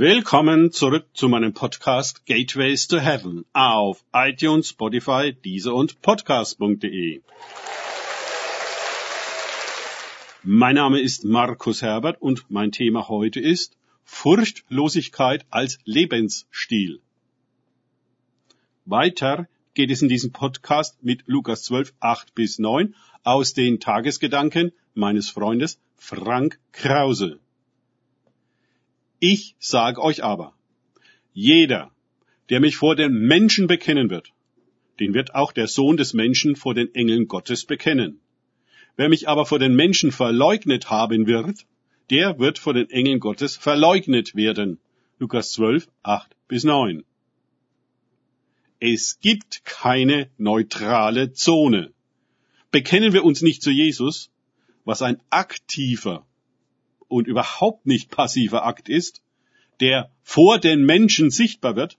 Willkommen zurück zu meinem Podcast Gateways to Heaven auf iTunes, Spotify, Deezer und Podcast.de. Mein Name ist Markus Herbert und mein Thema heute ist Furchtlosigkeit als Lebensstil. Weiter geht es in diesem Podcast mit Lukas 12, 8 bis 9 aus den Tagesgedanken meines Freundes Frank Krause. Ich sage euch aber, jeder, der mich vor den Menschen bekennen wird, den wird auch der Sohn des Menschen vor den Engeln Gottes bekennen. Wer mich aber vor den Menschen verleugnet haben wird, der wird vor den Engeln Gottes verleugnet werden. Lukas 12, 8 bis 9. Es gibt keine neutrale Zone. Bekennen wir uns nicht zu Jesus, was ein aktiver und überhaupt nicht passiver Akt ist, der vor den Menschen sichtbar wird,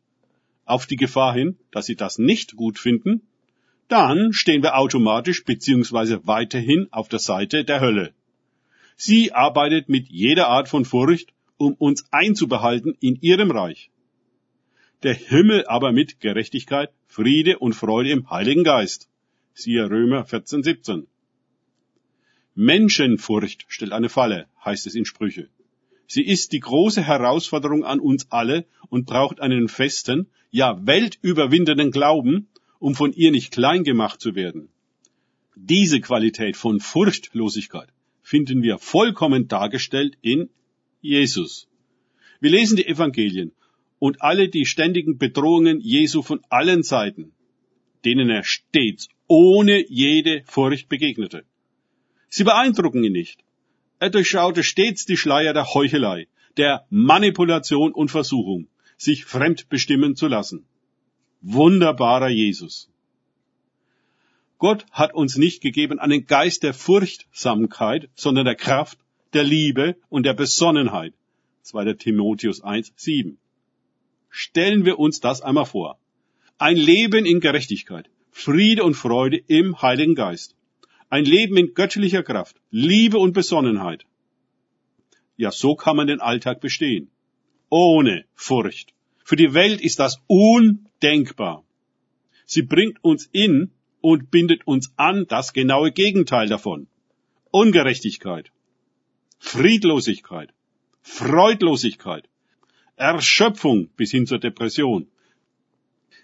auf die Gefahr hin, dass sie das nicht gut finden, dann stehen wir automatisch beziehungsweise weiterhin auf der Seite der Hölle. Sie arbeitet mit jeder Art von Furcht, um uns einzubehalten in ihrem Reich. Der Himmel aber mit Gerechtigkeit, Friede und Freude im Heiligen Geist. Siehe Römer 14, 17. Menschenfurcht stellt eine Falle, heißt es in Sprüche. Sie ist die große Herausforderung an uns alle und braucht einen festen, ja weltüberwindenden Glauben, um von ihr nicht klein gemacht zu werden. Diese Qualität von Furchtlosigkeit finden wir vollkommen dargestellt in Jesus. Wir lesen die Evangelien und alle die ständigen Bedrohungen Jesu von allen Seiten, denen er stets ohne jede Furcht begegnete. Sie beeindrucken ihn nicht. Er durchschaute stets die Schleier der Heuchelei, der Manipulation und Versuchung, sich fremdbestimmen zu lassen. Wunderbarer Jesus. Gott hat uns nicht gegeben einen Geist der Furchtsamkeit, sondern der Kraft, der Liebe und der Besonnenheit. 2. Timotheus 1, 7. Stellen wir uns das einmal vor. Ein Leben in Gerechtigkeit, Friede und Freude im Heiligen Geist. Ein Leben in göttlicher Kraft, Liebe und Besonnenheit. Ja, so kann man den Alltag bestehen. Ohne Furcht. Für die Welt ist das undenkbar. Sie bringt uns in und bindet uns an das genaue Gegenteil davon. Ungerechtigkeit, Friedlosigkeit, Freudlosigkeit, Erschöpfung bis hin zur Depression,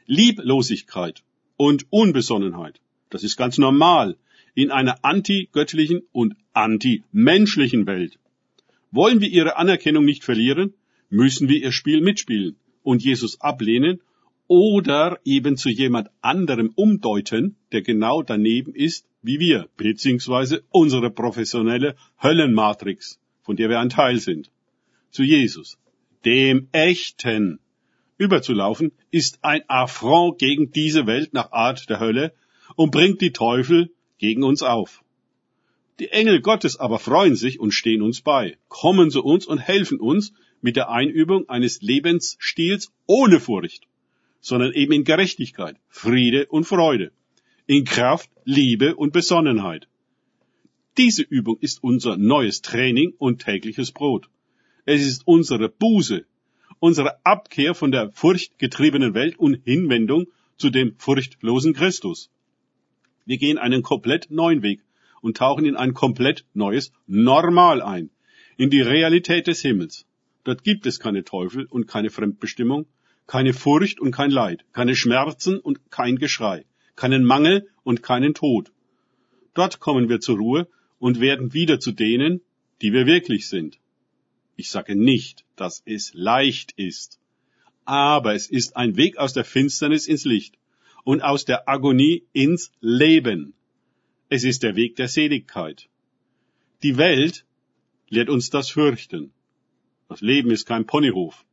Lieblosigkeit und Unbesonnenheit. Das ist ganz normal in einer antigöttlichen und antimenschlichen Welt. Wollen wir ihre Anerkennung nicht verlieren, müssen wir ihr Spiel mitspielen und Jesus ablehnen oder eben zu jemand anderem umdeuten, der genau daneben ist wie wir, beziehungsweise unsere professionelle Höllenmatrix, von der wir ein Teil sind. Zu Jesus, dem Echten. Überzulaufen ist ein Affront gegen diese Welt nach Art der Hölle und bringt die Teufel gegen uns auf. Die Engel Gottes aber freuen sich und stehen uns bei, kommen zu uns und helfen uns mit der Einübung eines Lebensstils ohne Furcht, sondern eben in Gerechtigkeit, Friede und Freude, in Kraft, Liebe und Besonnenheit. Diese Übung ist unser neues Training und tägliches Brot. Es ist unsere Buße, unsere Abkehr von der furchtgetriebenen Welt und Hinwendung zu dem furchtlosen Christus. Wir gehen einen komplett neuen Weg und tauchen in ein komplett neues Normal ein, in die Realität des Himmels. Dort gibt es keine Teufel und keine Fremdbestimmung, keine Furcht und kein Leid, keine Schmerzen und kein Geschrei, keinen Mangel und keinen Tod. Dort kommen wir zur Ruhe und werden wieder zu denen, die wir wirklich sind. Ich sage nicht, dass es leicht ist, aber es ist ein Weg aus der Finsternis ins Licht und aus der Agonie ins Leben. Es ist der Weg der Seligkeit. Die Welt lehrt uns das Fürchten. Das Leben ist kein Ponyhof.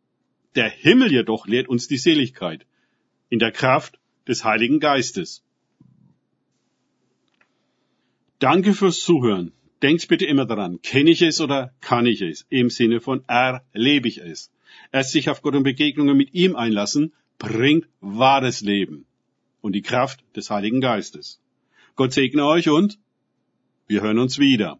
Der Himmel jedoch lehrt uns die Seligkeit in der Kraft des Heiligen Geistes. Danke fürs Zuhören. Denkt bitte immer daran, kenne ich es oder kann ich es? Im Sinne von erlebe ich es. Erst sich auf Gott und Begegnungen mit ihm einlassen, bringt wahres Leben und die Kraft des Heiligen Geistes. Gott segne euch und wir hören uns wieder.